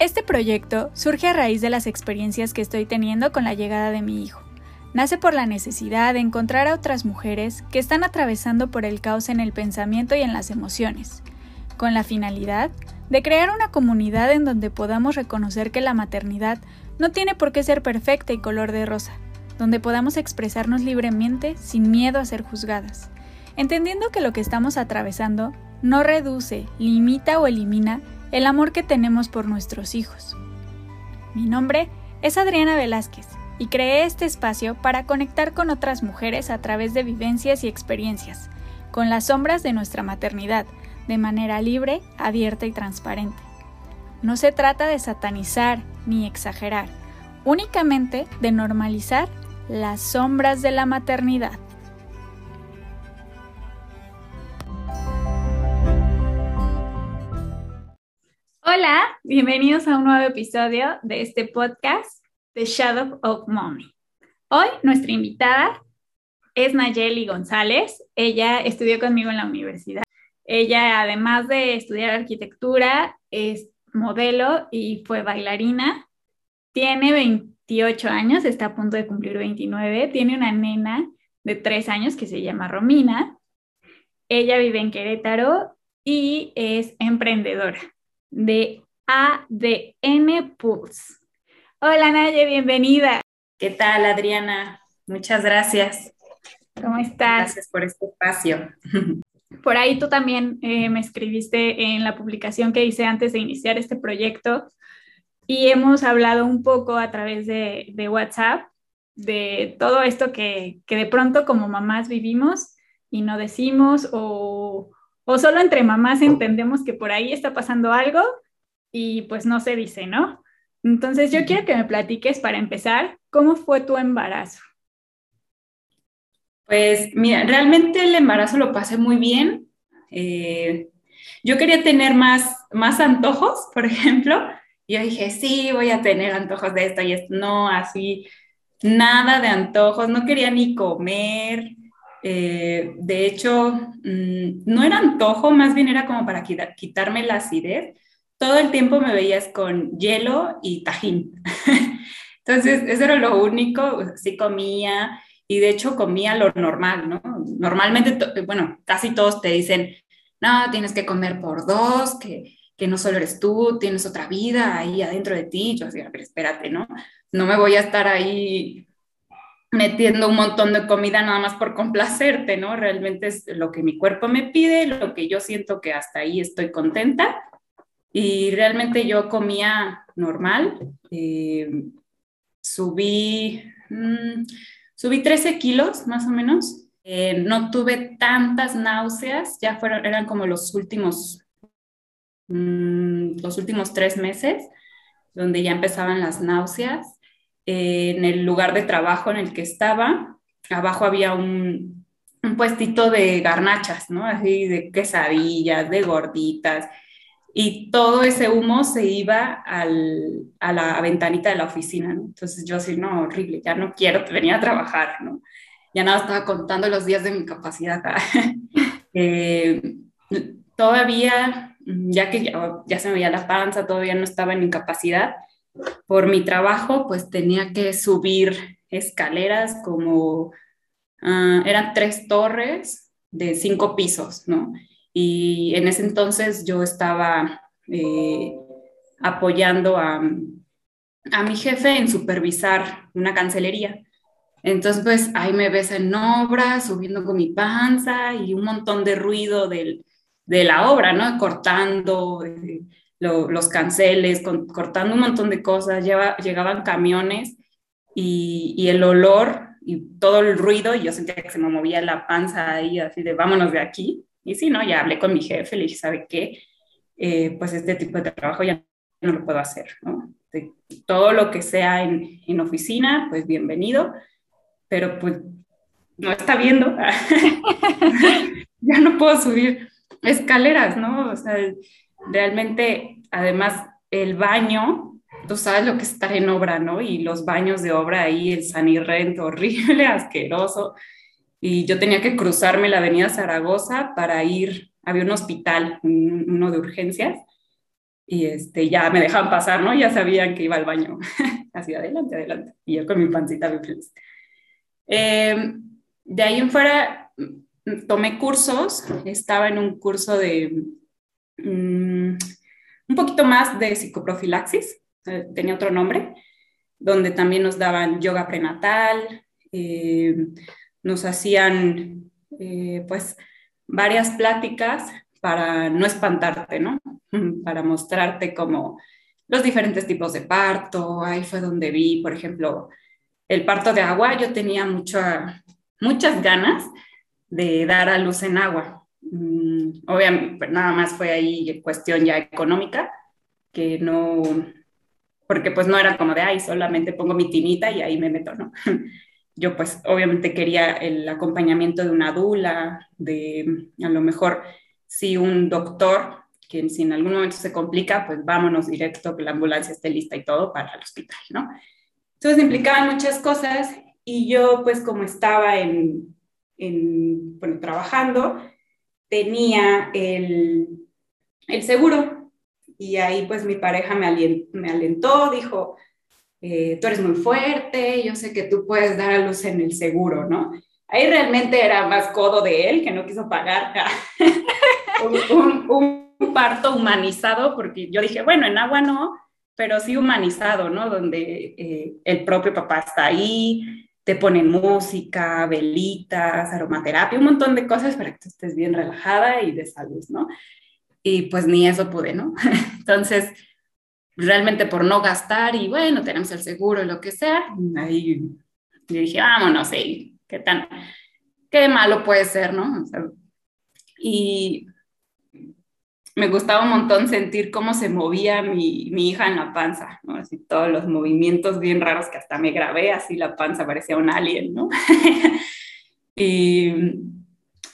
Este proyecto surge a raíz de las experiencias que estoy teniendo con la llegada de mi hijo. Nace por la necesidad de encontrar a otras mujeres que están atravesando por el caos en el pensamiento y en las emociones, con la finalidad de crear una comunidad en donde podamos reconocer que la maternidad no tiene por qué ser perfecta y color de rosa, donde podamos expresarnos libremente sin miedo a ser juzgadas, entendiendo que lo que estamos atravesando no reduce, limita o elimina el amor que tenemos por nuestros hijos. Mi nombre es Adriana Velázquez y creé este espacio para conectar con otras mujeres a través de vivencias y experiencias, con las sombras de nuestra maternidad, de manera libre, abierta y transparente. No se trata de satanizar ni exagerar, únicamente de normalizar las sombras de la maternidad. Hola, bienvenidos a un nuevo episodio de este podcast, The Shadow of Mommy. Hoy nuestra invitada es Nayeli González. Ella estudió conmigo en la universidad. Ella, además de estudiar arquitectura, es modelo y fue bailarina. Tiene 28 años, está a punto de cumplir 29. Tiene una nena de 3 años que se llama Romina. Ella vive en Querétaro y es emprendedora de ADN Pulse. Hola Naye, bienvenida. ¿Qué tal Adriana? Muchas gracias. ¿Cómo estás? Gracias por este espacio. Por ahí tú también eh, me escribiste en la publicación que hice antes de iniciar este proyecto y hemos hablado un poco a través de, de WhatsApp de todo esto que, que, de pronto como mamás vivimos y no decimos o, o solo entre mamás entendemos que por ahí está pasando algo y pues no se dice, ¿no? Entonces yo quiero que me platiques para empezar, ¿cómo fue tu embarazo? Pues mira, realmente el embarazo lo pasé muy bien. Eh, yo quería tener más, más antojos, por ejemplo. Yo dije, sí, voy a tener antojos de esto y esto. No, así, nada de antojos. No quería ni comer. Eh, de hecho, mm, no era antojo, más bien era como para quitarme la acidez. Todo el tiempo me veías con hielo y tajín. Entonces, eso era lo único, sí comía y de hecho comía lo normal, ¿no? Normalmente, bueno, casi todos te dicen, no, tienes que comer por dos, que, que no solo eres tú, tienes otra vida ahí adentro de ti. Yo decía, pero espérate, ¿no? No me voy a estar ahí metiendo un montón de comida nada más por complacerte, ¿no? Realmente es lo que mi cuerpo me pide, lo que yo siento que hasta ahí estoy contenta. Y realmente yo comía normal. Eh, subí, mmm, subí 13 kilos más o menos. Eh, no tuve tantas náuseas, ya fueron, eran como los últimos, mmm, los últimos tres meses, donde ya empezaban las náuseas en el lugar de trabajo en el que estaba, abajo había un, un puestito de garnachas, ¿no? Así de quesadillas, de gorditas, y todo ese humo se iba al, a la ventanita de la oficina, ¿no? Entonces yo así, no, horrible, ya no quiero venir a trabajar, ¿no? Ya nada, estaba contando los días de mi capacidad. eh, todavía, ya que ya, ya, se me veía la panza, todavía no estaba en incapacidad, por mi trabajo, pues tenía que subir escaleras como, uh, eran tres torres de cinco pisos, ¿no? Y en ese entonces yo estaba eh, apoyando a, a mi jefe en supervisar una cancelería. Entonces, pues ahí me ves en obra, subiendo con mi panza y un montón de ruido del, de la obra, ¿no? Cortando, eh, los canceles, cortando un montón de cosas, llegaban camiones y, el olor y todo el ruido, y yo sentía que se me movía la panza ahí, así de vámonos de aquí. Y sí, ¿no? Ya hablé con mi jefe, le dije, ¿sabe qué? Eh, pues este tipo de trabajo ya no lo puedo hacer, ¿no? Todo lo que sea en, en oficina, pues bienvenido, pero pues no está viendo. ya no puedo subir escaleras, ¿no? O sea, realmente, además, el baño, tú sabes lo que es estar en obra, ¿no? Y los baños de obra ahí, el sanirrento, horrible, asqueroso. Y yo tenía que cruzarme la avenida Zaragoza para ir, había un hospital, uno de urgencias, y este, ya me dejaban pasar, ¿no? Ya sabían que iba al baño. Así, adelante, adelante. Y yo con mi pancita bien feliz. Em, de ahí en fuera mm, tomé cursos, estaba en un curso de mm, un poquito más de psicoprofilaxis, eh, tenía otro nombre, donde también nos daban yoga prenatal, em, nos hacían eh, pues varias pláticas para no espantarte, ¿no? Para mostrarte como los diferentes tipos de parto. Ahí fue donde vi, por ejemplo, el parto de agua. Yo tenía mucha, muchas ganas de dar a luz en agua. Mm, obviamente, nada más fue ahí cuestión ya económica, que no, porque pues no era como de, ay, solamente pongo mi tinita y ahí me meto, ¿no? Yo pues obviamente quería el acompañamiento de una dula, de a lo mejor si un doctor, que si en algún momento se complica, pues vámonos directo, que la ambulancia esté lista y todo para el hospital, ¿no? Entonces implicaban muchas cosas y yo pues como estaba en, en bueno, trabajando, tenía el, el, seguro y ahí pues mi pareja me, me alentó, dijo, eh, tú eres muy fuerte, yo sé que tú puedes dar a luz en el seguro, ¿no? Ahí realmente era más codo de él que no quiso pagar un, parto humanizado, porque yo dije, bueno, en agua no, pero sí humanizado, ¿no? Donde eh, el propio papá está ahí, te ponen música, velitas, aromaterapia, un montón de cosas para que tú estés bien relajada y de salud, ¿no? Y pues ni eso pude, ¿no? Entonces, realmente por no gastar y bueno, tenemos el seguro y lo que sea, ahí yo dije, vámonos, ¿sí? ¿qué tan, qué malo puede ser, ¿no? y me gustaba un montón sentir cómo se movía mi, mi, hija en la panza, ¿no? Así todos los movimientos bien raros que hasta me grabé, así la panza parecía un alien, ¿no? y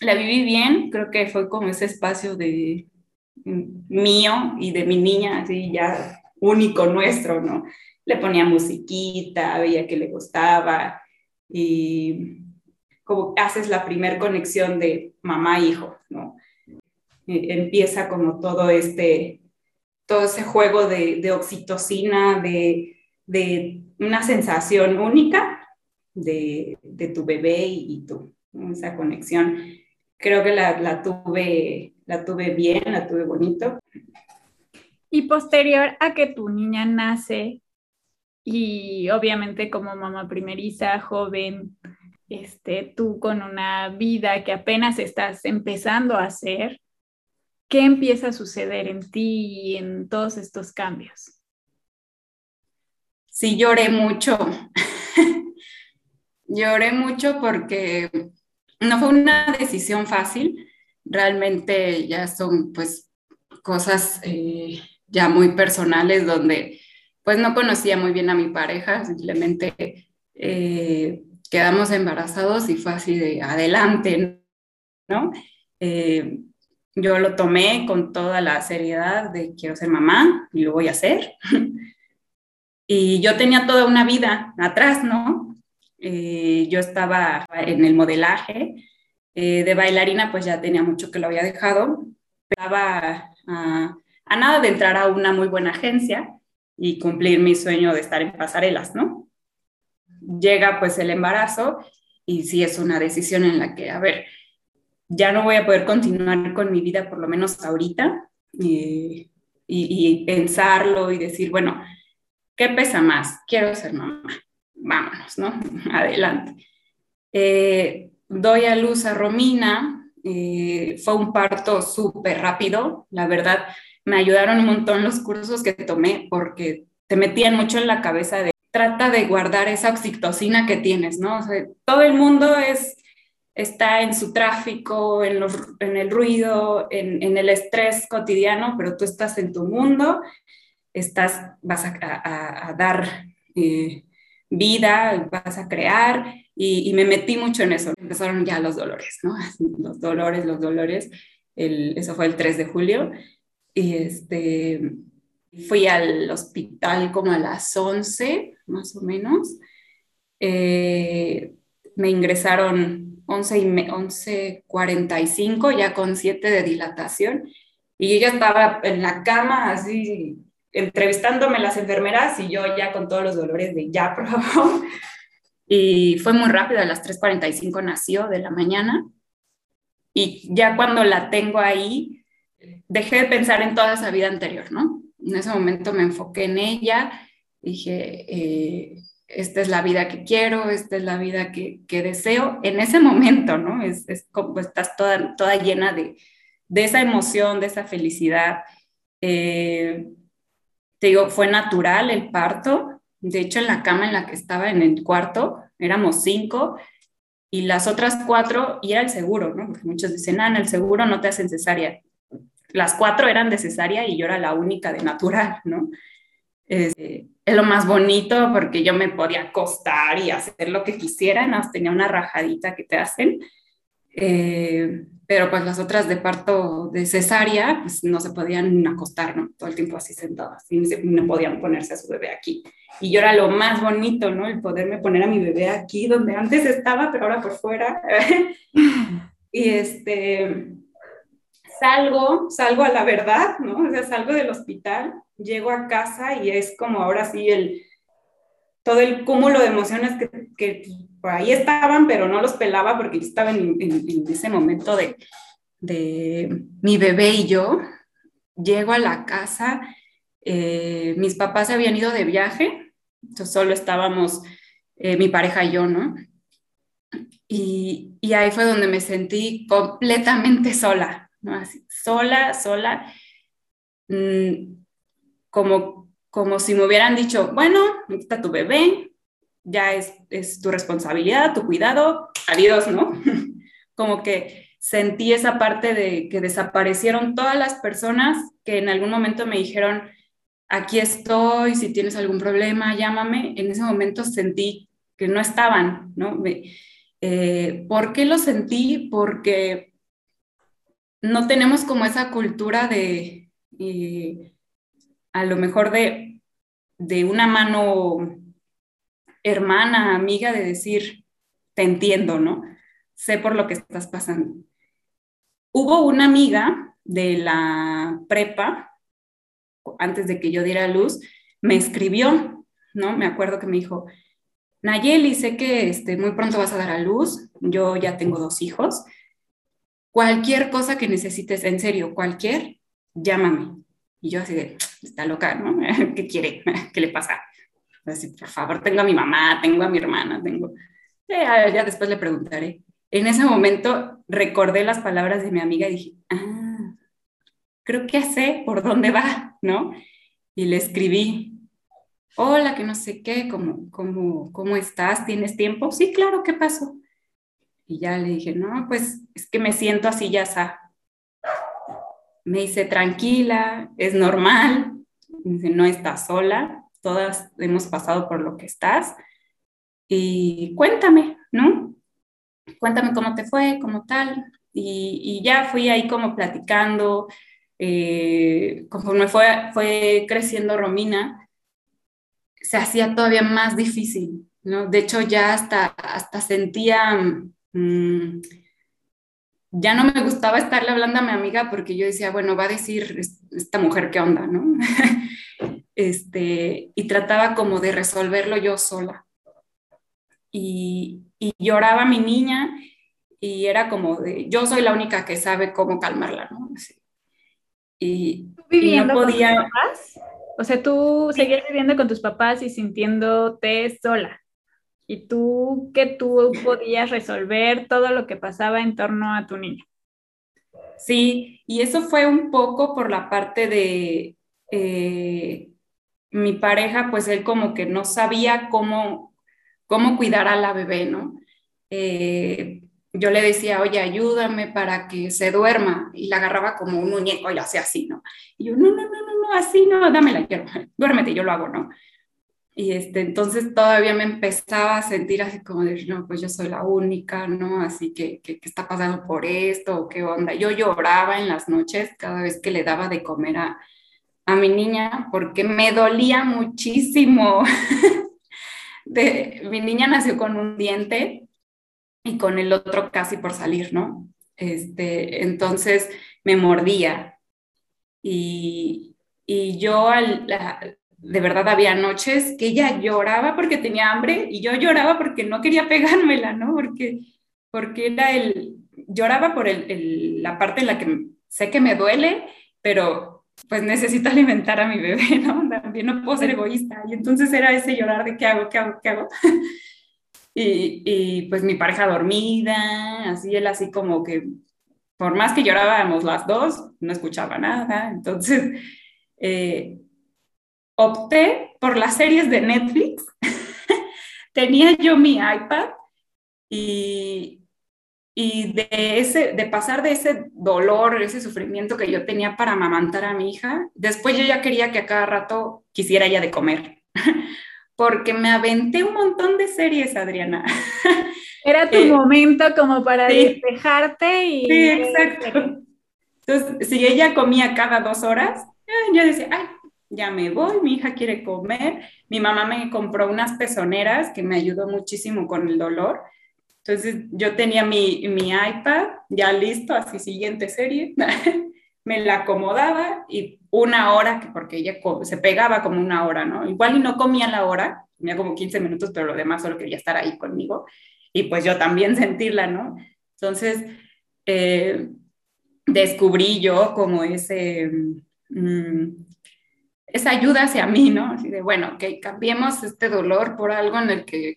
la viví bien, creo que fue como ese espacio de mío y de mi niña, así ya único nuestro, ¿no? Le ponía musiquita, veía que le gustaba y como haces la primer conexión de mamá-hijo, ¿no? Eh, empieza como todo este, todo ese juego de, oxitocina, de, una sensación única de, tu bebé y, tú, esa conexión. Creo que la, la, tuve, la tuve bien, la tuve bonito. Y posterior a que tu niña nace, y obviamente como mamá primeriza, joven, este, tú con una vida que apenas estás empezando a hacer, ¿qué empieza a suceder en ti y en todos estos cambios? Sí, lloré mucho. lloré mucho porque no fue una decisión fácil. Realmente ya son pues cosas eh, ya muy personales donde pues no conocía muy bien a mi pareja, simplemente eh, quedamos embarazados y fue así de adelante, ¿no? Eh, yo lo tomé con toda la seriedad de quiero ser mamá y lo voy a hacer. y yo tenía toda una vida atrás, ¿no? Eh, yo estaba en el modelaje eh, de bailarina, pues ya tenía mucho que lo había dejado. Estaba a, a nada de entrar a una muy buena agencia y cumplir mi sueño de estar en pasarelas, ¿no? Llega pues el embarazo y sí es una decisión en la que, a ver, ya no voy a poder continuar con mi vida, por lo menos ahorita, y, pensarlo y decir, bueno, ¿qué pesa más? Quiero ser mamá. Vámonos, ¿no? Adelante. Eh, doy a luz a Romina. Eh, fue un parto súper rápido. La verdad, me ayudaron un montón los cursos que tomé porque te metían mucho en la cabeza de trata de guardar esa oxitocina que tienes, ¿no? Todo el mundo es está en su tráfico, en, en el ruido, en, en, el estrés cotidiano, pero tú estás en tu mundo, estás, vas a, a, dar eh, vida, vas a crear, y, y, me metí mucho en eso. Empezaron ya los dolores, ¿no? Los dolores, los dolores. El, eso fue el 3 de julio. Y este, fui al hospital como a las 11, más o menos. Eh, me ingresaron 11 y 11.45, ya con 7 de dilatación, Y ella estaba en la cama así entrevistándome las enfermeras y yo ya con todos los dolores de ya, por favor. Y fue muy rápido, a las 3.45 nació de la mañana. Y ya cuando la tengo ahí, dejé de pensar en toda esa vida anterior, ¿no? En ese momento me enfoqué en ella, dije, eh, esta es la vida que quiero, esta es la vida que, que deseo. En ese momento, ¿no? Es, es como estás toda, toda llena de, de esa emoción, de esa felicidad. Eh, te digo, fue natural el parto. De hecho, en la cama en la que estaba en el cuarto, éramos cinco y las otras cuatro, y era el seguro, ¿no? Porque muchos dicen, ah, en el seguro no te hacen cesárea. Las cuatro eran de y yo era la única de natural, ¿no? Es, es lo más bonito porque yo me podía acostar y hacer lo que quisiera, ¿no? tenía una rajadita que te hacen. Eh, pero pues las otras de parto de cesárea, pues no se podían acostar, ¿no? Todo el tiempo así sentadas, y no podían ponerse a su bebé aquí. Y yo era lo más bonito, ¿no? El poderme poner a mi bebé aquí, donde antes estaba, pero ahora por fuera. y este, salgo, salgo a la verdad, ¿no? O sea, salgo del hospital, llego a casa y es como ahora sí el, todo el cúmulo de emociones que, que por ahí estaban, pero no los pelaba porque yo estaba en, ese momento de, de, mi bebé y yo. Llego a la casa, eh, mis papás se habían ido de viaje, entonces solo estábamos eh, mi pareja y yo, ¿no? Y, y, ahí fue donde me sentí completamente sola, ¿no? Así, sola, sola, mm, como, como si me hubieran dicho, bueno, está tu bebé, ya es, es tu responsabilidad, tu cuidado, adiós, ¿no? Como que sentí esa parte de que desaparecieron todas las personas que en algún momento me dijeron, aquí estoy, si tienes algún problema, llámame. En ese momento sentí que no estaban, ¿no? Eh, ¿Por qué lo sentí? Porque no tenemos como esa cultura de, eh, a lo mejor de, de una mano hermana, amiga, de decir, te entiendo, ¿no? Sé por lo que estás pasando. Hubo una amiga de la prepa, antes de que yo diera luz, me escribió, ¿no? Me acuerdo que me dijo, Nayeli, sé que este, muy pronto vas a dar a luz, yo ya tengo dos hijos, cualquier cosa que necesites, en serio, cualquier, llámame. Y yo así de, está loca, ¿no? ¿Qué quiere? ¿Qué le pasa? Así, por favor, tengo a mi mamá, tengo a mi hermana, tengo... Ya, después le preguntaré. En ese momento recordé las palabras de mi amiga y dije, ah, creo que sé por dónde va, ¿no? Y le escribí, hola, que no sé qué, ¿cómo, cómo, cómo estás? ¿Tienes tiempo? Sí, claro, ¿qué pasó? Y ya le dije, no, pues es que me siento así, ya está. Me dice, tranquila, es normal. Dice, no estás sola todas hemos pasado por lo que estás. Y cuéntame, ¿no? Cuéntame cómo te fue, cómo tal. Y, ya fui ahí como platicando, eh, conforme fue, fue creciendo Romina, se hacía todavía más difícil, ¿no? De hecho, ya hasta, hasta sentía, mm, ya no me gustaba estarle hablando a mi amiga porque yo decía, bueno, va a decir esta mujer qué onda, ¿no? este, y trataba como de resolverlo yo sola. Y, lloraba mi niña y era como de, yo soy la única que sabe cómo calmarla, ¿no? Y, viviendo no podía... Con tus papás? O sea, tú seguías viviendo con tus papás y sintiéndote sola. Y tú que tú podías resolver todo lo que pasaba en torno a tu niño. Sí, y eso fue un poco por la parte de eh, mi pareja, pues él como que no sabía cómo, cómo cuidar a la bebé, ¿no? Eh, yo le decía, oye, ayúdame para que se duerma, y la agarraba como un muñeco y hacía así, ¿no? Y yo, no, no, no, no, no, así no, dámela, quiero, duérmete, yo lo hago, ¿no? Y este, entonces todavía me empezaba a sentir así como de, no, pues yo soy la única, ¿no? Así que, ¿qué está pasando por esto? ¿O ¿Qué onda? Yo lloraba en las noches cada vez que le daba de comer a, a mi niña porque me dolía muchísimo. de, mi niña nació con un diente y con el otro casi por salir, ¿no? Este, entonces me mordía y, y yo al, de verdad había noches que ella lloraba porque tenía hambre y yo lloraba porque no quería pegármela, ¿no? Porque, porque era el, lloraba por el, la parte en la que sé que me duele, pero pues necesito alimentar a mi bebé, ¿no? También no puedo ser egoísta. Y entonces era ese llorar de qué hago, qué hago, qué hago. y, y pues mi pareja dormida, así él así como que por más que llorábamos las dos, no escuchaba nada. Entonces, eh, opté por las series de Netflix. Tenía yo mi iPad y, y de, ese, de pasar de ese dolor, ese sufrimiento que yo tenía para amamantar a mi hija, después yo ya quería que a cada rato quisiera ella de comer, porque me aventé un montón de series, Adriana. Era tu eh, momento como para despejarte y... Sí, exacto. Entonces, si ella comía cada dos horas, eh, yo decía, ay, ya me voy, mi hija quiere comer. Mi mamá me compró unas pezoneras que me ayudó muchísimo con el dolor. Entonces yo tenía mi, mi iPad ya listo, así siguiente serie, me la acomodaba y una hora, que porque ella se pegaba como una hora, ¿no? Igual y no comía la hora, comía como 15 minutos, pero lo demás solo quería estar ahí conmigo y pues yo también sentirla, ¿no? Entonces, eh, descubrí yo como ese, mm, esa ayuda hacia mí, ¿no? Así de, bueno, que cambiemos este dolor por algo en el que,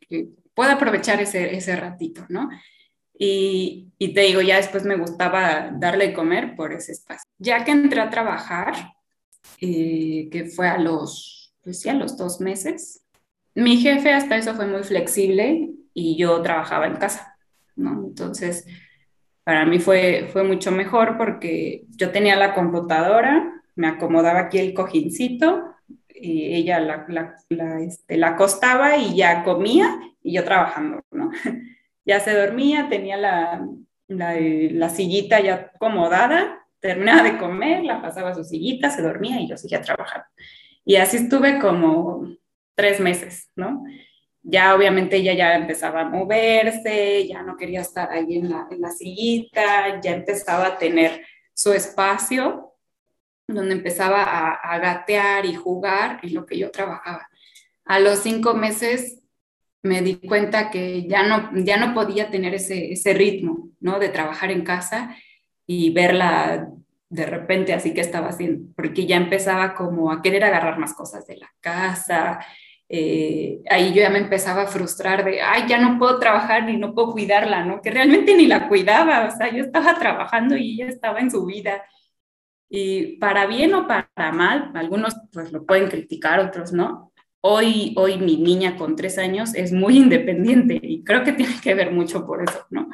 pueda aprovechar ese, ese ratito, ¿no? Y, y, te digo, ya después me gustaba darle comer por ese espacio. Ya que entré a trabajar, eh, que fue a los, pues sí, a los dos meses, mi jefe hasta eso fue muy flexible y yo trabajaba en casa, ¿no? Entonces, para mí fue, fue mucho mejor porque yo tenía la computadora, me acomodaba aquí el cojincito, y ella la, la, la, este, la acostaba y ya comía y yo trabajando, ¿no? ya se dormía, tenía la, sillita ya acomodada, terminaba de comer, la pasaba a su sillita, se dormía y yo seguía trabajando. Y así estuve como tres meses, ¿no? Ya obviamente ella ya empezaba a moverse, ya no quería estar ahí en la, en la sillita, ya empezaba a tener su espacio donde empezaba a, gatear y jugar en lo que yo trabajaba. A los cinco meses me di cuenta que ya no, ya no podía tener ese, ese ritmo, ¿no? De trabajar en casa y verla de repente así que estaba haciendo, porque ya empezaba como a querer agarrar más cosas de la casa. Eh, ahí yo ya me empezaba a frustrar de, ay, ya no puedo trabajar ni no puedo cuidarla, ¿no? Que realmente ni la cuidaba, o sea, yo estaba trabajando y ella estaba en su vida. Y para bien o para mal, algunos pues lo pueden criticar, otros no. Hoy, hoy mi niña con tres años es muy independiente y creo que tiene que ver mucho por eso, ¿no?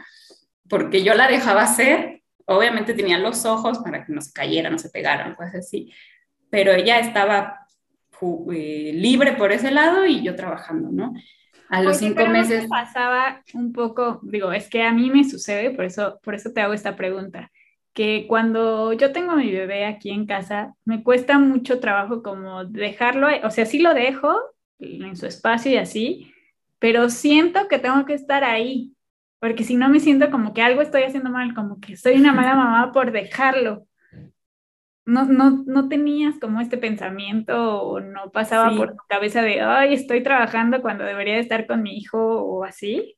Porque yo la dejaba hacer, obviamente tenía los ojos para que no se cayera, no se pegara, pues así, pero ella estaba eh, libre por ese lado y yo trabajando, ¿no? A los cinco meses... pasaba un poco, digo, es que a mí me sucede, por eso, por eso te hago esta pregunta que cuando yo tengo a mi bebé aquí en casa, me cuesta mucho trabajo como dejarlo, o sea, sí lo dejo en su espacio y así, pero siento que tengo que estar ahí, porque si no me siento como que algo estoy haciendo mal, como que soy una mala mamá por dejarlo. No, no, no tenías como este pensamiento o no pasaba por tu cabeza de, ay, estoy trabajando cuando debería estar con mi hijo o así.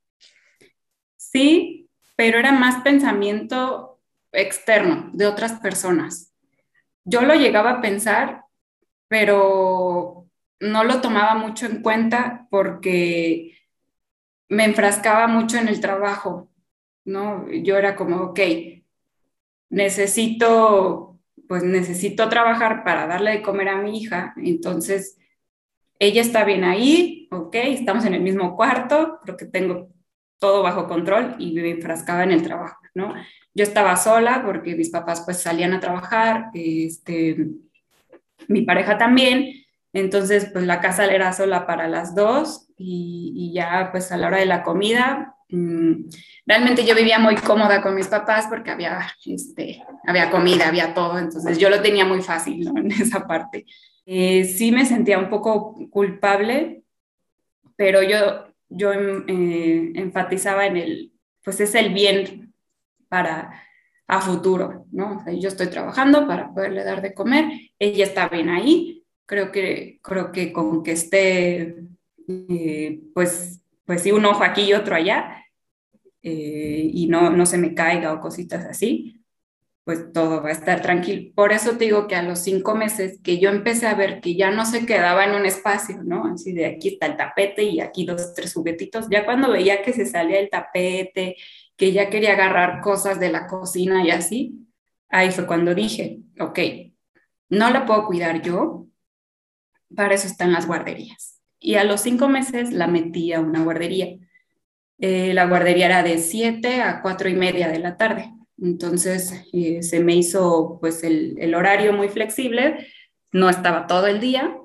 Sí, pero era más pensamiento externo, de otras personas. Yo lo llegaba a pensar, pero no lo tomaba mucho en cuenta porque me enfrascaba mucho en el trabajo, ¿no? Yo era como, ok, necesito, pues necesito trabajar para darle de comer a mi hija, entonces ella está bien ahí, ok, estamos en el mismo cuarto, creo que tengo todo bajo control y me enfrascaba en el trabajo, ¿no? Yo estaba sola porque mis papás pues salían a trabajar, este, mi pareja también, entonces pues la casa era sola para las dos y, ya pues a la hora de la comida, mm, realmente yo vivía muy cómoda con mis papás porque había, este, había comida, había todo, entonces yo lo tenía muy fácil en esa parte. Eh, sí me sentía un poco culpable, pero yo, yo eh, enfatizaba en el, pues es el bien para, a futuro, ¿no? O sea, yo estoy trabajando para poderle dar de comer, ella está bien ahí, creo que, creo que con que esté, eh, pues, pues sí, un ojo aquí y otro allá, eh, y no, no se me caiga o cositas así, pues todo va a estar tranquilo. Por eso te digo que a los cinco meses que yo empecé a ver que ya no se quedaba en un espacio, ¿no? Así de aquí está el tapete y aquí dos, tres juguetitos, ya cuando veía que se salía el tapete, que ya quería agarrar cosas de la cocina y así, ahí fue cuando dije, ok, no la puedo cuidar yo, para eso están las guarderías. Y a los cinco meses la metí a una guardería. Eh, la guardería era de siete a cuatro y media de la tarde. Entonces eh, se me hizo pues el, el, horario muy flexible, no estaba todo el día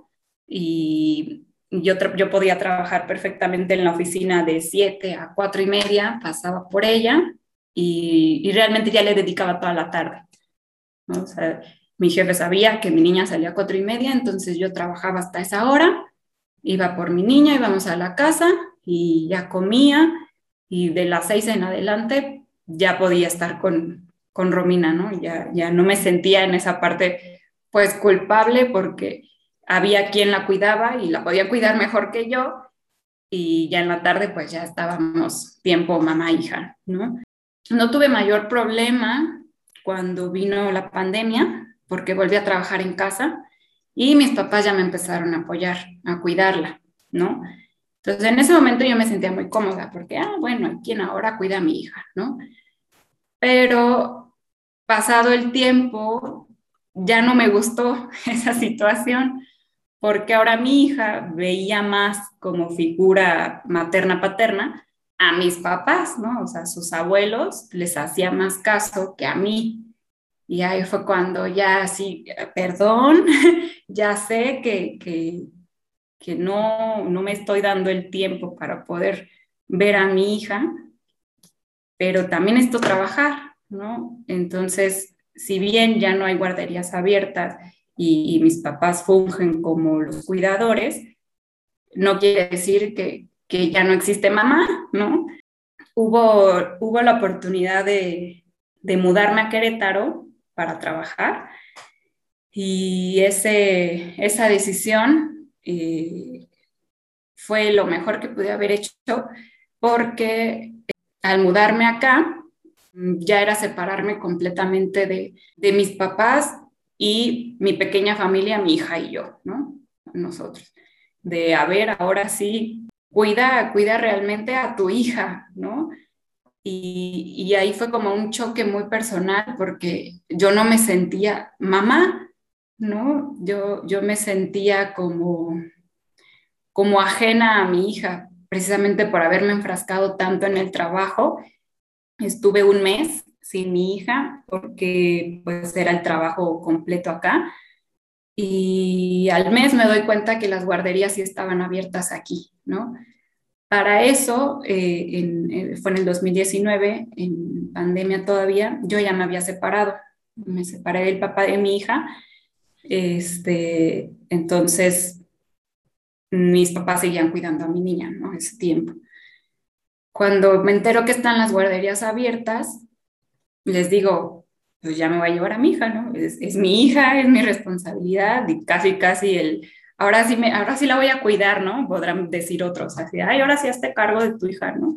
y yo, yo podía trabajar perfectamente en la oficina de 7 a 4 y media, pasaba por ella y, y realmente ya le dedicaba toda la tarde. mi jefe sabía que mi niña salía a 4 y media, entonces yo trabajaba hasta esa hora, iba por mi niña, íbamos a la casa y ya comía y de las 6 en adelante ya podía estar con, con Romina, ¿no? Ya, ya no me sentía en esa parte pues culpable porque había quien la cuidaba y la podía cuidar mejor que yo y ya en la tarde pues ya estábamos tiempo mamá-hija, ¿no? No tuve mayor problema cuando vino la pandemia porque volví a trabajar en casa y mis papás ya me empezaron a apoyar, a cuidarla, ¿no? Entonces en ese momento yo me sentía muy cómoda porque, ah, bueno, ¿quién ahora cuida a mi hija, ¿no? Pero pasado el tiempo, ya no me gustó esa situación porque ahora mi hija veía más como figura materna-paterna a mis papás, ¿no? O sea, sus abuelos les hacía más caso que a mí. Y ahí fue cuando ya sí, perdón, ya sé que, que, que no, no me estoy dando el tiempo para poder ver a mi hija, pero también esto trabajar, ¿no? Entonces, si bien ya no hay guarderías abiertas y, mis papás fungen como los cuidadores, no quiere decir que, que ya no existe mamá, ¿no? Hubo, hubo la oportunidad de, de mudarme a Querétaro para trabajar y ese, esa decisión eh, fue lo mejor que pude haber hecho porque al mudarme acá ya era separarme completamente de, de mis papás y mi pequeña familia, mi hija y yo, ¿no? Nosotros. De, a ver, ahora sí, cuida, cuida realmente a tu hija, ¿no? Y, y, ahí fue como un choque muy personal porque yo no me sentía mamá, ¿no? Yo, yo me sentía como, como ajena a mi hija, precisamente por haberme enfrascado tanto en el trabajo. Estuve un mes sin mi hija porque pues era el trabajo completo acá. Y al mes me doy cuenta que las guarderías sí estaban abiertas aquí, ¿no? Para eso, eh, eh, fue en el 2019, en pandemia todavía, yo ya me había separado. Me separé del papá de mi hija. Este, entonces, mis papás seguían cuidando a mi niña, ¿no? Ese tiempo. Cuando me entero que están las guarderías abiertas, les digo, pues ya me voy a llevar a mi hija, ¿no? Es, mi hija, es mi responsabilidad y casi, casi el, ahora sí, me, ahora sí la voy a cuidar, ¿no? Podrán decir otros, así, ay, ahora sí hazte cargo de tu hija, ¿no?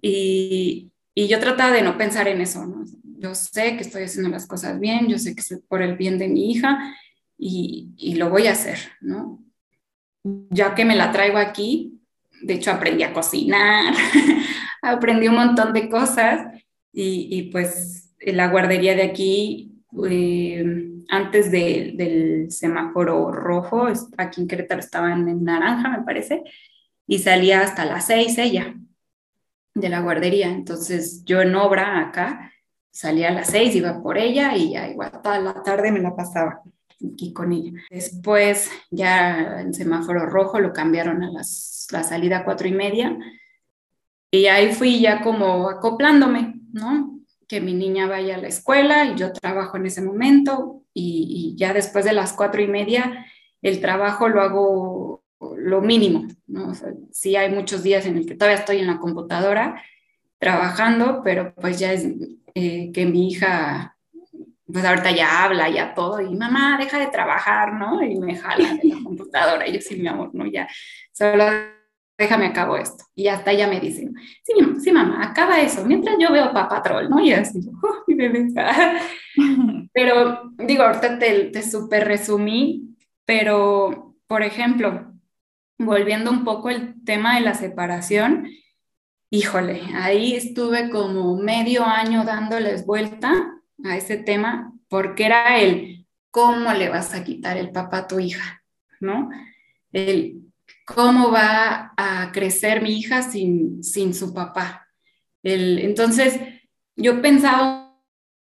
Y, y yo trataba de no pensar en eso, ¿no? Yo sé que estoy haciendo las cosas bien, yo sé que es por el bien de mi hija y, y lo voy a hacer, ¿no? Ya que me la traigo aquí, de hecho aprendí a cocinar, aprendí un montón de cosas y, pues la guardería de aquí, eh, antes del semáforo rojo, aquí en Querétaro estaban en naranja, me parece, y salía hasta las seis ella de la guardería. Entonces yo en obra acá salía a las seis, iba por ella y ya igual toda la tarde me la pasaba aquí con ella. Después ya el semáforo rojo lo cambiaron a las, la salida cuatro y media y ahí fui ya como acoplándome, ¿no? Que mi niña vaya a la escuela y yo trabajo en ese momento y, ya después de las cuatro y media el trabajo lo hago lo mínimo, ¿no? O sea, sí hay muchos días en el que todavía estoy en la computadora trabajando, pero pues ya es eh, que mi hija, pues ahorita ya habla, ya todo, y mamá, deja de trabajar, ¿no? Y me jala de la computadora, y yo sí, mi amor, ¿no? Ya, solo déjame acabo esto. Y hasta ella me dice, sí, sí, mamá, acaba eso, mientras yo veo Papá Troll, ¿no? Y así, oh, mi bebé. pero digo, ahorita te, te súper resumí, pero, por ejemplo, volviendo un poco el tema de la separación, híjole, ahí estuve como medio año dándoles vuelta a ese tema, porque era el, ¿cómo le vas a quitar el papá a tu hija? ¿No? El, ¿cómo va a crecer mi hija sin, sin su papá? El, entonces, yo pensaba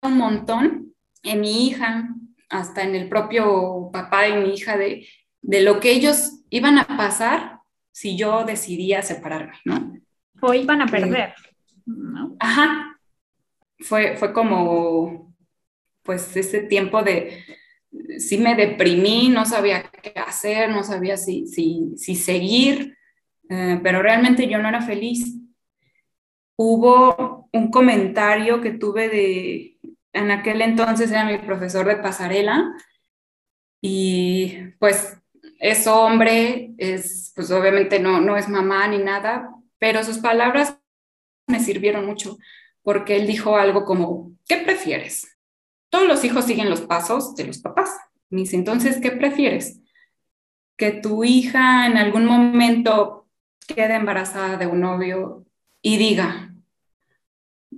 un montón en mi hija, hasta en el propio papá de mi hija, de, de lo que ellos iban a pasar si yo decidía separarme, ¿no? O iban a perder. Ajá. Fue, fue como, pues, ese tiempo de, sí me deprimí, no sabía qué hacer, no sabía si, si, si seguir, eh, pero realmente yo no era feliz. Hubo un comentario que tuve de, en aquel entonces era mi profesor de pasarela, y pues es hombre, es, pues obviamente no, no es mamá ni nada, pero sus palabras me sirvieron mucho porque él dijo algo como, ¿qué prefieres? Todos los hijos siguen los pasos de los papás. Me entonces, ¿qué prefieres? Que tu hija en algún momento quede embarazada de un novio y diga,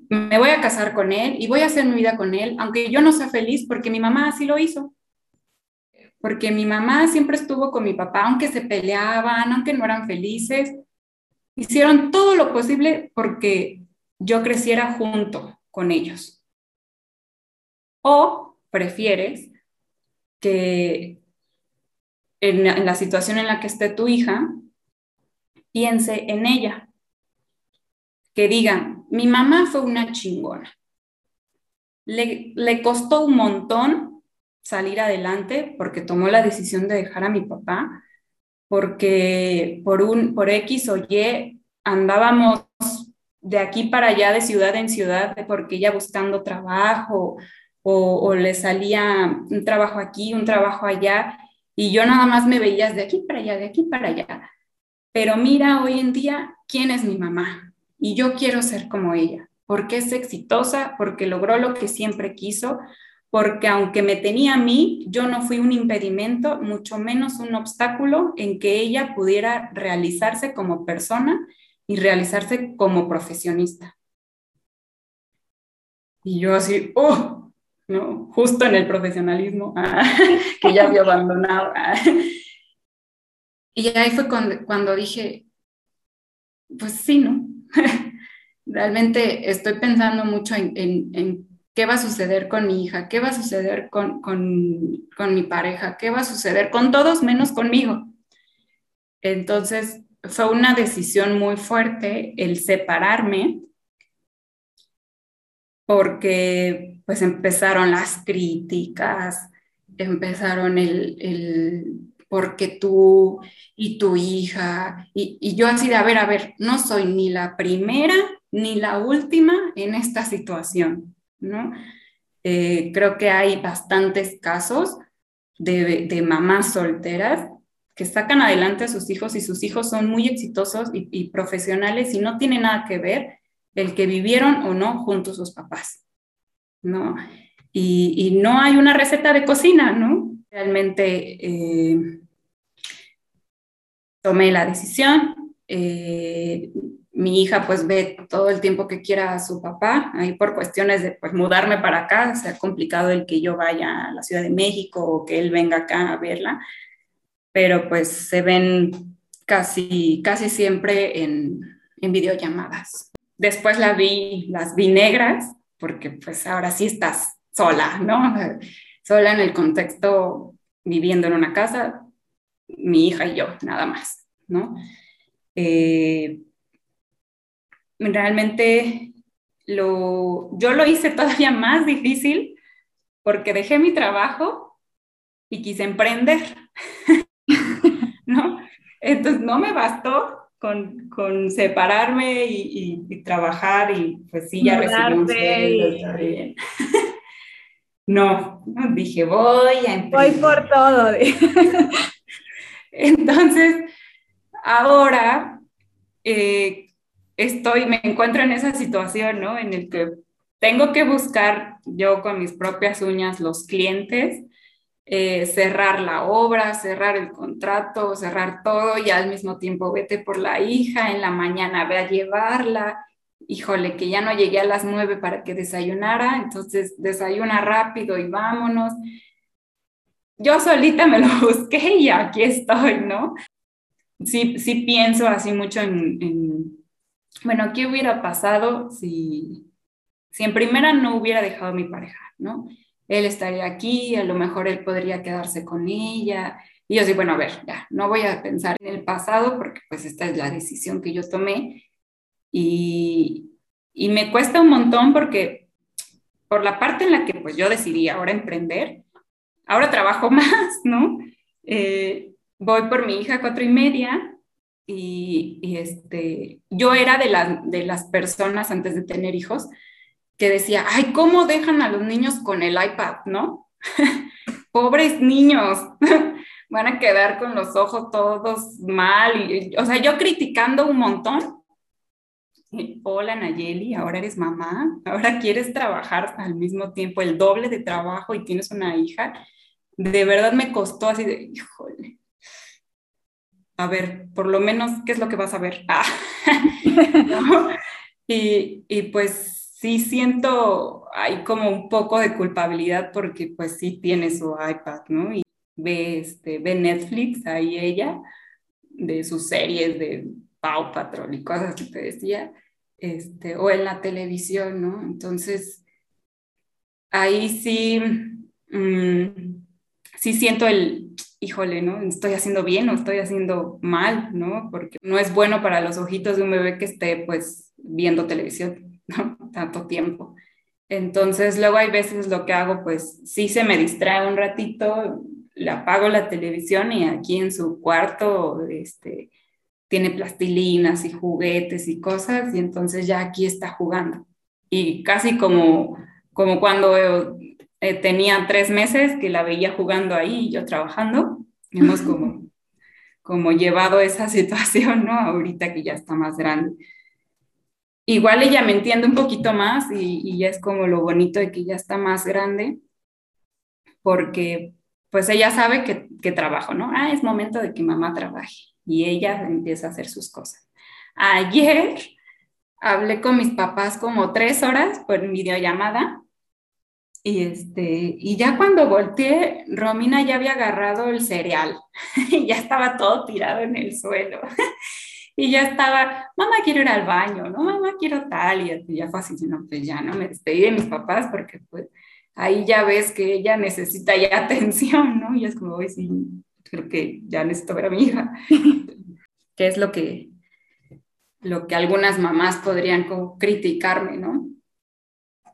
me voy a casar con él y voy a hacer mi vida con él, aunque yo no sea feliz porque mi mamá así lo hizo. Porque mi mamá siempre estuvo con mi papá, aunque se peleaban, aunque no eran felices, hicieron todo lo posible porque yo creciera junto con ellos. O prefieres que en, la situación en la que esté tu hija, piense en ella. Que digan, mi mamá fue una chingona. Le, le costó un montón salir adelante porque tomó la decisión de dejar a mi papá, porque por, un, por X o Y andábamos de aquí para allá, de ciudad en ciudad, porque ella buscando trabajo o, le salía un trabajo aquí, un trabajo allá, y yo nada más me veías de aquí para allá, de aquí para allá. Pero mira, hoy en día, ¿quién es mi mamá? Y yo quiero ser como ella, porque es exitosa, porque logró lo que siempre quiso, porque aunque me tenía a mí, yo no fui un impedimento, mucho menos un obstáculo en que ella pudiera realizarse como persona y realizarse como profesionista. Y yo así, ¡oh! ¿No? Justo en el profesionalismo, ah, que ya había abandonado. Ah. Y ahí fue cuando, cuando dije, pues sí, ¿no? Realmente estoy pensando mucho en, en qué va a suceder con mi hija, qué va a suceder con, con, con, mi pareja, qué va a suceder con todos menos conmigo. Entonces fue una decisión muy fuerte el separarme porque pues empezaron las críticas, empezaron el, el porque tú y tu hija, y, y yo así de, a ver, a ver, no soy ni la primera ni la última en esta situación ¿no? Eh, creo que hay bastantes casos de, mamás solteras que sacan adelante a sus hijos y sus hijos son muy exitosos y, profesionales y no tiene nada que ver el que vivieron o no junto a sus papás, ¿no? Y, no hay una receta de cocina, ¿no? Realmente eh, tomé la decisión, eh, mi hija pues ve todo el tiempo que quiera a su papá, ahí por cuestiones de pues mudarme para acá, se ha complicado el que yo vaya a la Ciudad de México o que él venga acá a verla, pero pues se ven casi, casi siempre en, en videollamadas. Después la vi, las vi negras, porque pues ahora sí estás sola, ¿no? Sola en el contexto viviendo en una casa, mi hija y yo, nada más, ¿no? Eh, realmente lo, yo lo hice todavía más difícil porque dejé mi trabajo y quise emprender, ¿no? Entonces no me bastó con, con separarme y, trabajar y pues sí, ya recibí un no, dije, voy a Voy por todo. Entonces, ahora eh, estoy, me encuentro en esa situación, ¿no? En el que tengo que buscar yo con mis propias uñas los clientes, eh, cerrar la obra, cerrar el contrato, cerrar todo y al mismo tiempo vete por la hija, en la mañana ve a llevarla, híjole, que ya no llegué a las nueve para que desayunara, entonces desayuna rápido y vámonos. Yo solita me lo busqué y aquí estoy, ¿no? Sí, sí pienso así mucho en, bueno, ¿qué hubiera pasado si, si en primera no hubiera dejado a mi pareja, ¿no? Él estaría aquí, a lo mejor él podría quedarse con ella. Y yo sí, bueno, a ver, ya, no voy a pensar en el pasado porque pues esta es la decisión que yo tomé. Y, y me cuesta un montón porque por la parte en la que pues yo decidí ahora emprender, ahora trabajo más, ¿no? Eh, voy por mi hija cuatro y media y, y, este, yo era de, la, de las personas antes de tener hijos que decía, ay, ¿cómo dejan a los niños con el iPad, no? Pobres niños, van a quedar con los ojos todos mal. O sea, yo criticando un montón. Hola Nayeli, ahora eres mamá, ahora quieres trabajar al mismo tiempo el doble de trabajo y tienes una hija. De verdad me costó así de, híjole. A ver, por lo menos, ¿qué es lo que vas a ver? Ah. y, y pues sí siento, hay como un poco de culpabilidad porque pues sí tiene su iPad, ¿no? Y ve, este, ve Netflix, ahí ella, de sus series de Pau Patrol y cosas que te decía, este, o en la televisión, ¿no? Entonces, ahí sí, mm, sí siento el, híjole, ¿no? ¿Estoy haciendo bien o estoy haciendo mal, ¿no? Porque no es bueno para los ojitos de un bebé que esté pues viendo televisión. Tanto tiempo. Entonces, luego hay veces lo que hago, pues sí se me distrae un ratito, le apago la televisión y aquí en su cuarto este, tiene plastilinas y juguetes y cosas y entonces ya aquí está jugando. Y casi como, como cuando eh, tenía tres meses que la veía jugando ahí y yo trabajando, hemos como, como llevado esa situación, ¿no? Ahorita que ya está más grande igual ella me entiende un poquito más y, ya es como lo bonito de que ya está más grande, porque pues ella sabe que, que, trabajo, ¿no? Ah, es momento de que mamá trabaje y ella empieza a hacer sus cosas. Ayer hablé con mis papás como tres horas por videollamada y, este, y ya cuando volteé, Romina ya había agarrado el cereal y ya estaba todo tirado en el suelo y ya estaba, mamá quiero ir al baño, no, mamá quiero tal, y ya fue así, no, pues ya no me despedí de mis papás porque pues ahí ya ves que ella necesita ya atención, ¿no? Y es como, hoy sí, creo que ya necesito ver a mi hija, que es lo que, lo que algunas mamás podrían como criticarme, ¿no?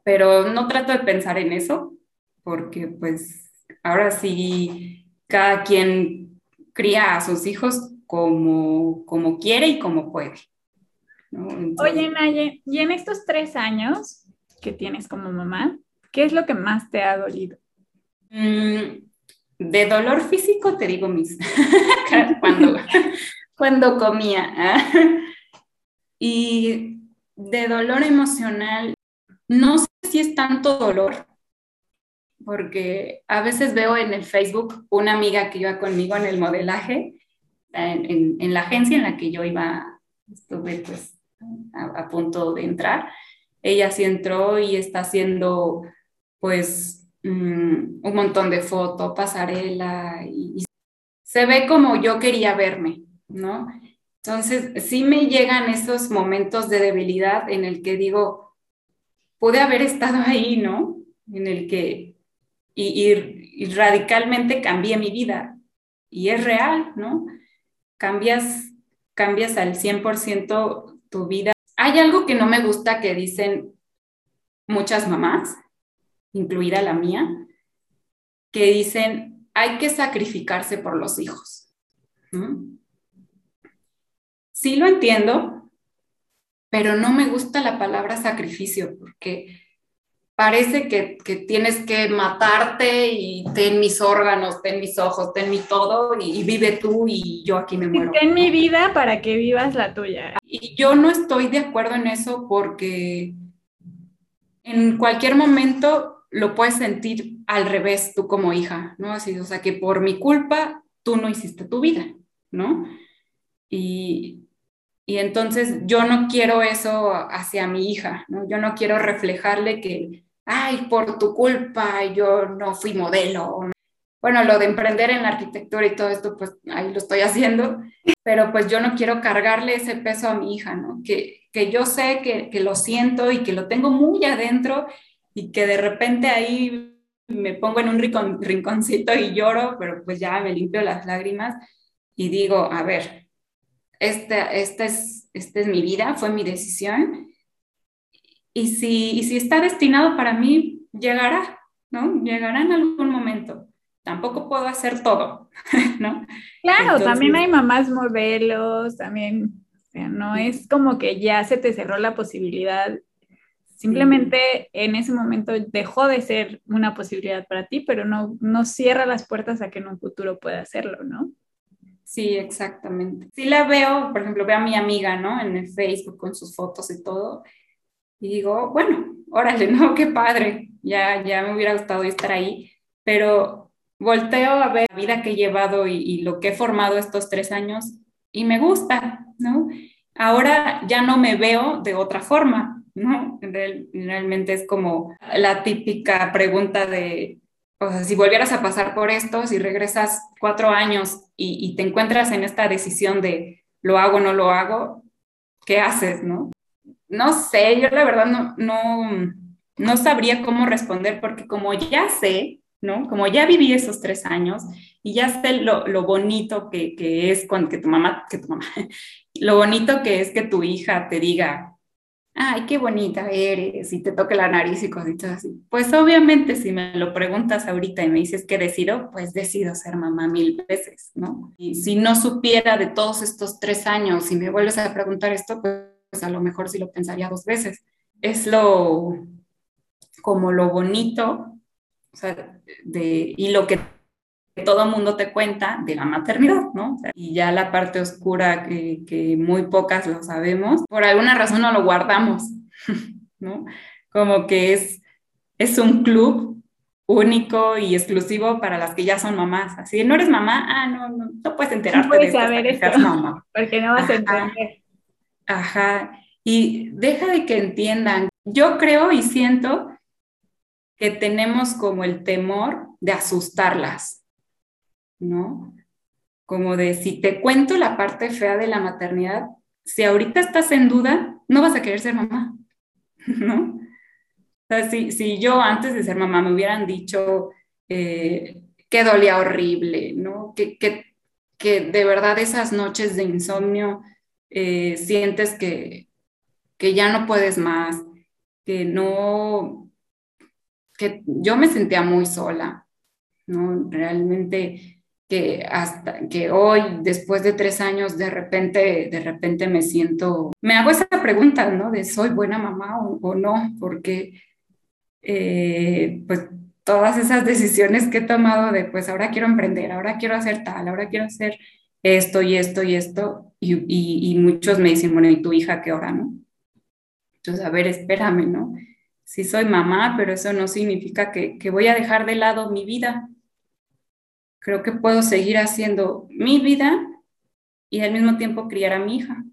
Pero no trato de pensar en eso, porque pues ahora sí, cada quien cría a sus hijos como, como quiere y como puede. Oye, Naye, y en estos tres años que tienes como mamá, ¿qué es lo que más te ha dolido? Mm, de dolor físico te digo mis, cuando, cuando comía. ¿ah? y de dolor emocional, no sé si es tanto dolor, porque a veces veo en el Facebook una amiga que iba conmigo en el modelaje en, la agencia en la que yo iba, estuve pues a, punto de entrar, ella sí entró y está haciendo pues mm, un montón de fotos, pasarela, y, se ve como yo quería verme, ¿no? Entonces, sí me llegan esos momentos de debilidad en el que digo, pude haber estado ahí, ¿no? En el que, y, y radicalmente cambié mi vida. Y es real, ¿no? Cambias, cambias al 100% tu vida. Hay algo que no me gusta que dicen muchas mamás, incluida la mía, que dicen, hay que sacrificarse por los hijos. sí lo entiendo, pero no me gusta la palabra sacrificio porque parece que, tienes que matarte y ten mis órganos, ten mis ojos, ten mi todo y, vive tú y yo aquí me muero. ten mi vida para que vivas la tuya. Y yo no estoy de acuerdo en eso porque en cualquier momento lo puedes sentir al revés tú como hija, ¿no? Así, o sea, que por mi culpa tú no hiciste tu vida, ¿no? Y, y entonces yo no quiero eso hacia mi hija, ¿no? Yo no quiero reflejarle que ay, por tu culpa yo no fui modelo. Bueno, lo de emprender en la arquitectura y todo esto, pues ahí lo estoy haciendo, pero pues yo no quiero cargarle ese peso a mi hija, ¿no? Que, que yo sé que, que lo siento y que lo tengo muy adentro y que de repente ahí me pongo en un rinconcito y lloro, pero pues ya me limpio las lágrimas y digo, a ver, esta, esta, es, esta es mi vida, fue mi decisión y si, si está destinado para mí, llegará, ¿no? Llegará en algún momento. Tampoco puedo hacer todo, ¿no? Claro, también hay mamás modelos, también, o sea, no es como que ya se te cerró la posibilidad. Simplemente en ese momento dejó de ser una posibilidad para ti, pero no, no cierra las puertas a que en un futuro pueda hacerlo, ¿no? Sí, exactamente. Sí la veo, por ejemplo, veo a mi amiga, ¿no? En el Facebook con sus fotos y todo, y digo, bueno, órale, ¿no? Qué padre, ya, ya me hubiera gustado estar ahí, pero volteo a ver la vida que he llevado y, lo que he formado estos tres años y me gusta, ¿no? Ahora ya no me veo de otra forma, ¿no? realmente es como la típica pregunta de, o sea, si volvieras a pasar por esto, si regresas cuatro años y, y te encuentras en esta decisión de lo hago o no lo hago, ¿qué haces, no? No sé, yo la verdad no, no, no sabría cómo responder porque como ya sé, ¿no? Como ya viví esos tres años y ya sé lo, lo bonito que, que, es cuando que tu mamá, que tu mamá, lo bonito que es que tu hija te diga, ay, qué bonita eres, y te toque la nariz y cositas así. Pues obviamente si me lo preguntas ahorita y me dices qué decido, pues decido ser mamá mil veces, ¿no? Y si no supiera de todos estos tres años y me vuelves a preguntar esto, pues pues a lo mejor sí lo pensaría dos veces. Es lo, como lo bonito, o sea, de, y lo que todo mundo te cuenta de la maternidad, ¿no? y ya la parte oscura que, que, muy pocas lo sabemos, por alguna razón no lo guardamos, ¿no? Como que es, es un club único y exclusivo para las que ya son mamás. Así, no eres mamá, ah, no, no, no puedes enterarte no puedes saber esto, mamá. porque no vas a entender. Ajá, y deja de que entiendan. Yo creo y siento que tenemos como el temor de asustarlas, ¿no? Como de si te cuento la parte fea de la maternidad, si ahorita estás en duda, no vas a querer ser mamá, ¿no? O sea, si, yo antes de ser mamá me hubieran dicho eh, que dolía horrible, ¿no? Que, que, que de verdad esas noches de insomnio eh, sientes que, que ya no puedes más, que no, que yo me sentía muy sola, ¿no? Realmente que hasta que hoy, después de tres años, de repente, de repente me siento, me hago esa pregunta, ¿no? De soy buena mamá o, no, porque eh, pues todas esas decisiones que he tomado de pues ahora quiero emprender, ahora quiero hacer tal, ahora quiero hacer esto y esto y esto, y, muchos me dicen, bueno, ¿y tu hija qué hora, no? Entonces, a ver, espérame, ¿no? Sí soy mamá, pero eso no significa que, que voy a dejar de lado mi vida. Creo que puedo seguir haciendo mi vida y al mismo tiempo criar a mi hija.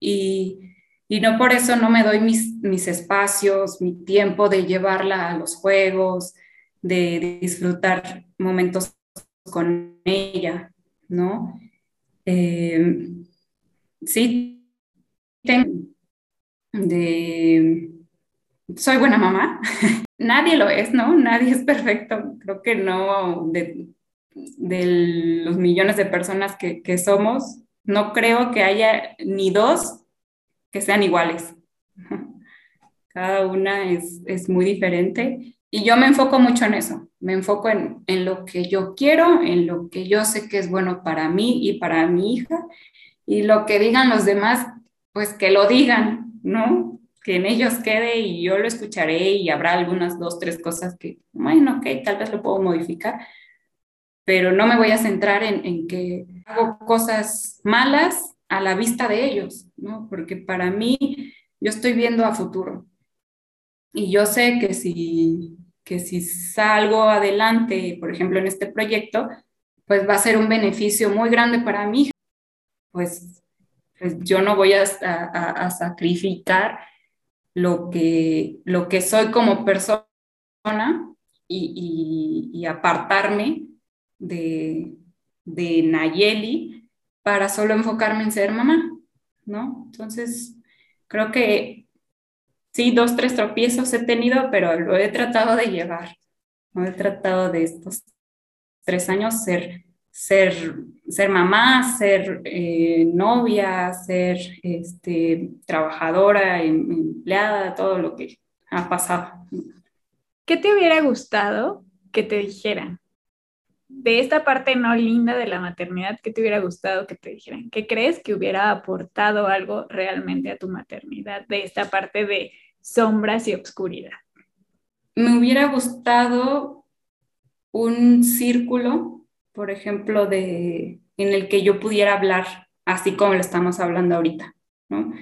Y, y no por eso no me doy mis, mis espacios, mi tiempo de llevarla a los juegos, de disfrutar momentos con ella, ¿no? Eh, sí, de, soy buena mamá. Nadie lo es, ¿no? Nadie es perfecto. Creo que no, de, los millones de personas que, que, somos, no creo que haya ni dos que sean iguales. Cada una es, es muy diferente y yo me enfoco mucho en eso, me enfoco en, en, lo que yo quiero, en lo que yo sé que es bueno para mí y para mi hija, y lo que digan los demás, pues que lo digan, ¿no? Que en ellos quede y yo lo escucharé y habrá algunas dos, tres cosas que, bueno, ok, tal vez lo puedo modificar, pero no me voy a centrar en, en que hago cosas malas a la vista de ellos, ¿no? Porque para mí, yo estoy viendo a futuro. Y yo sé que si, que si salgo adelante, por ejemplo, en este proyecto, pues va a ser un beneficio muy grande para mí. Pues, pues yo no voy a, sacrificar lo que, lo que soy como persona y, y, y apartarme de, de Nayeli para solo enfocarme en ser mamá, ¿no? Entonces, creo que sí, dos, tres tropiezos he tenido, pero lo he tratado de llevar. No he tratado de estos tres años ser, ser, ser mamá, ser eh, novia, ser este, trabajadora, em, empleada, todo lo que ha pasado. ¿Qué te hubiera gustado que te dijeran? De esta parte no linda de la maternidad, ¿qué te hubiera gustado que te dijeran? ¿Qué crees que hubiera aportado algo realmente a tu maternidad de esta parte de sombras y obscuridad? Me hubiera gustado un círculo, por ejemplo, de, en el que yo pudiera hablar así como lo estamos hablando ahorita, ¿no?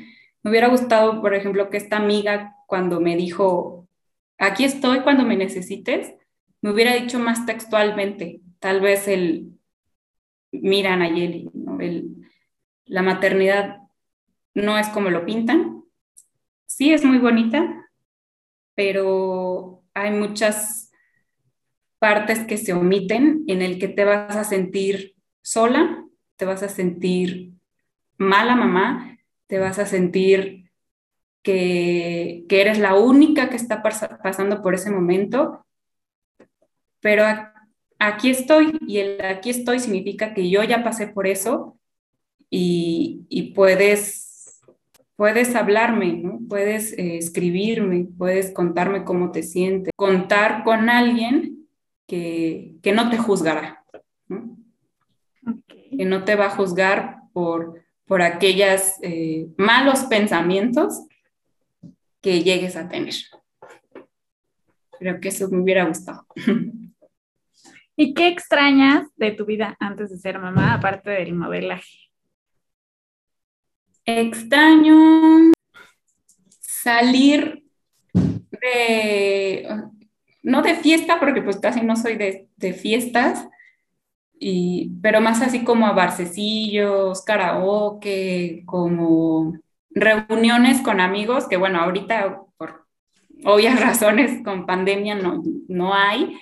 Me hubiera gustado, por ejemplo, que esta amiga cuando me dijo, aquí estoy cuando me necesites, me hubiera dicho más textualmente, tal vez el, mira Nayeli, ¿no? el, la maternidad no es como lo pintan. Sí es muy bonita, pero hay muchas partes que se omiten en el que te vas a sentir sola, te vas a sentir mala mamá, te vas a sentir que, que eres la única que está pasando por ese momento, pero aquí estoy y el aquí estoy significa que yo ya pasé por eso y, puedes, puedes hablarme, ¿no? puedes eh, escribirme, puedes contarme cómo te sientes, contar con alguien que, no te juzgará, que no te va a juzgar por, por aquellos eh, malos pensamientos que llegues a tener. Creo que eso me hubiera gustado. ¿Y qué extrañas de tu vida antes de ser mamá, aparte del modelaje? Extraño salir de, no de fiesta, porque pues casi no soy de, fiestas, y, pero más así como a barcecillos, karaoke, como reuniones con amigos, que bueno, ahorita por obvias razones con pandemia no, no hay,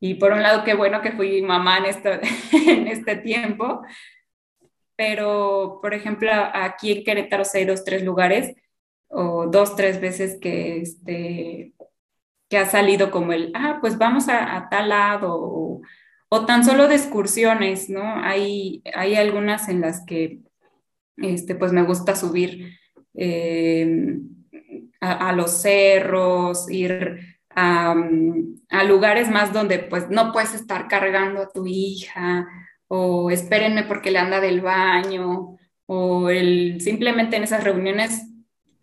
y por un lado, qué bueno que fui mamá en, en este tiempo. Pero, por ejemplo, aquí en Querétaro hay dos, tres lugares, o dos, tres veces que, este, que ha salido como el, ah, pues vamos a, tal lado, o, o, tan solo de excursiones, ¿no? Hay, hay algunas en las que, este, pues me gusta subir eh, a, a, los cerros, ir a, lugares más donde pues no puedes estar cargando a tu hija o espérenme porque le anda del baño o el, simplemente en esas reuniones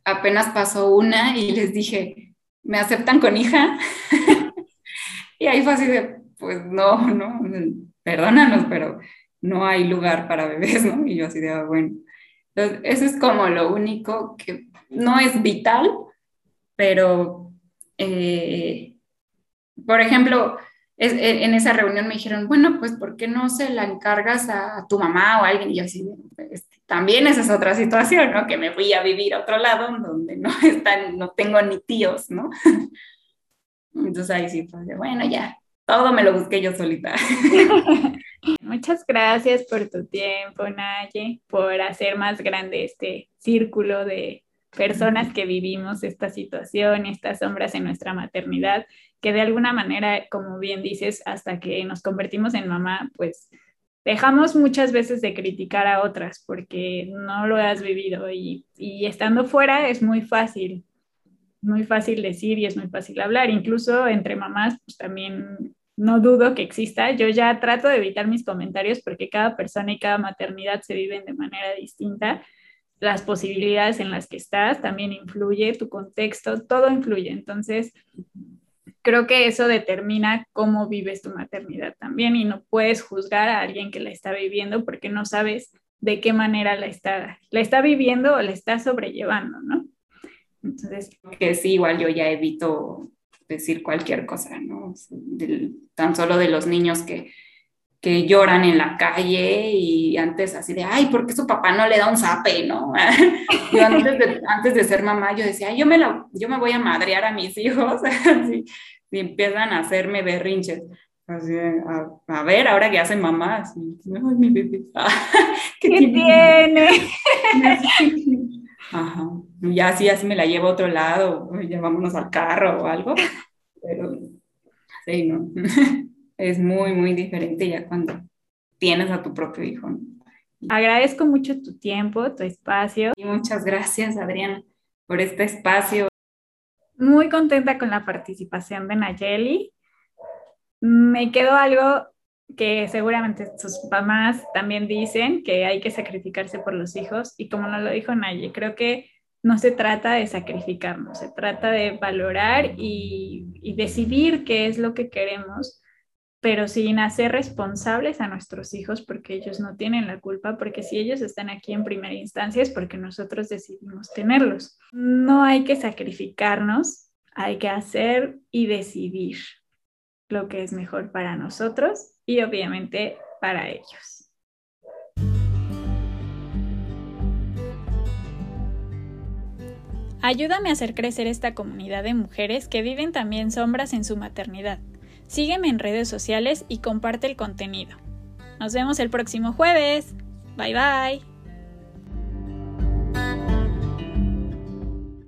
apenas pasó una y les dije, ¿me aceptan con hija? y ahí fue así de, pues no, no, perdónanos, pero no hay lugar para bebés, ¿no? Y yo así de, ah, bueno. Entonces, eso es como lo único que no es vital, pero eh, por ejemplo, e, en esa reunión me dijeron, bueno, pues ¿por qué no se la encargas a, tu mamá o a alguien? Y yo así, este, también esa es otra situación, ¿no? Que me fui a vivir a otro lado donde no están, no tengo ni tíos, ¿no? Entonces ahí sí, pues, bueno, ya, todo me lo busqué yo solita. Muchas gracias por tu tiempo, Naye, por hacer más grande este círculo de personas que vivimos esta situación, estas sombras en nuestra maternidad, que de alguna manera, como bien dices, hasta que nos convertimos en mamá, pues dejamos muchas veces de criticar a otras porque no lo has vivido y, estando fuera es muy fácil, muy fácil decir y es muy fácil hablar, incluso entre mamás, pues también no dudo que exista. Yo ya trato de evitar mis comentarios porque cada persona y cada maternidad se viven de manera distinta. Las posibilidades en las que estás también influye, tu contexto, todo influye. Entonces, creo que eso determina cómo vives tu maternidad también y no puedes juzgar a alguien que la está viviendo porque no sabes de qué manera la está, la está viviendo o la está sobrellevando, ¿no? Entonces, que sí, igual yo ya evito decir cualquier cosa, ¿no? tan solo de los niños que, que lloran en la calle y antes así de, ay, ¿por qué su papá no le da un zape, no? yo antes de, antes de ser mamá, yo decía, yo me, la, yo me voy a madrear a mis hijos, así, y empiezan a hacerme berrinches. Así, a, a, ver, ahora que hacen mamá, así, ay, mi bebé, ¿qué, ¿Qué tiene? Ajá. Ya así, así me la llevo a otro lado, ya vámonos al carro o algo. Pero sí, ¿no? Es muy, muy diferente ya cuando tienes a tu propio hijo. Agradezco mucho tu tiempo, tu espacio. Y muchas gracias, Adriana, por este espacio. Muy contenta con la participación de Nayeli. Me quedó algo que seguramente sus mamás también dicen que hay que sacrificarse por los hijos y como nos lo dijo Naye, creo que no se trata de sacrificarnos, se trata de valorar y, y decidir qué es lo que queremos, pero sin hacer responsables a nuestros hijos porque ellos no tienen la culpa, porque si ellos están aquí en primera instancia es porque nosotros decidimos tenerlos. No hay que sacrificarnos, hay que hacer y decidir lo que es mejor para nosotros y obviamente para ellos. Ayúdame a hacer crecer esta comunidad de mujeres que viven también sombras en su maternidad. Sígueme en redes sociales y comparte el contenido. Nos vemos el próximo jueves. Bye bye.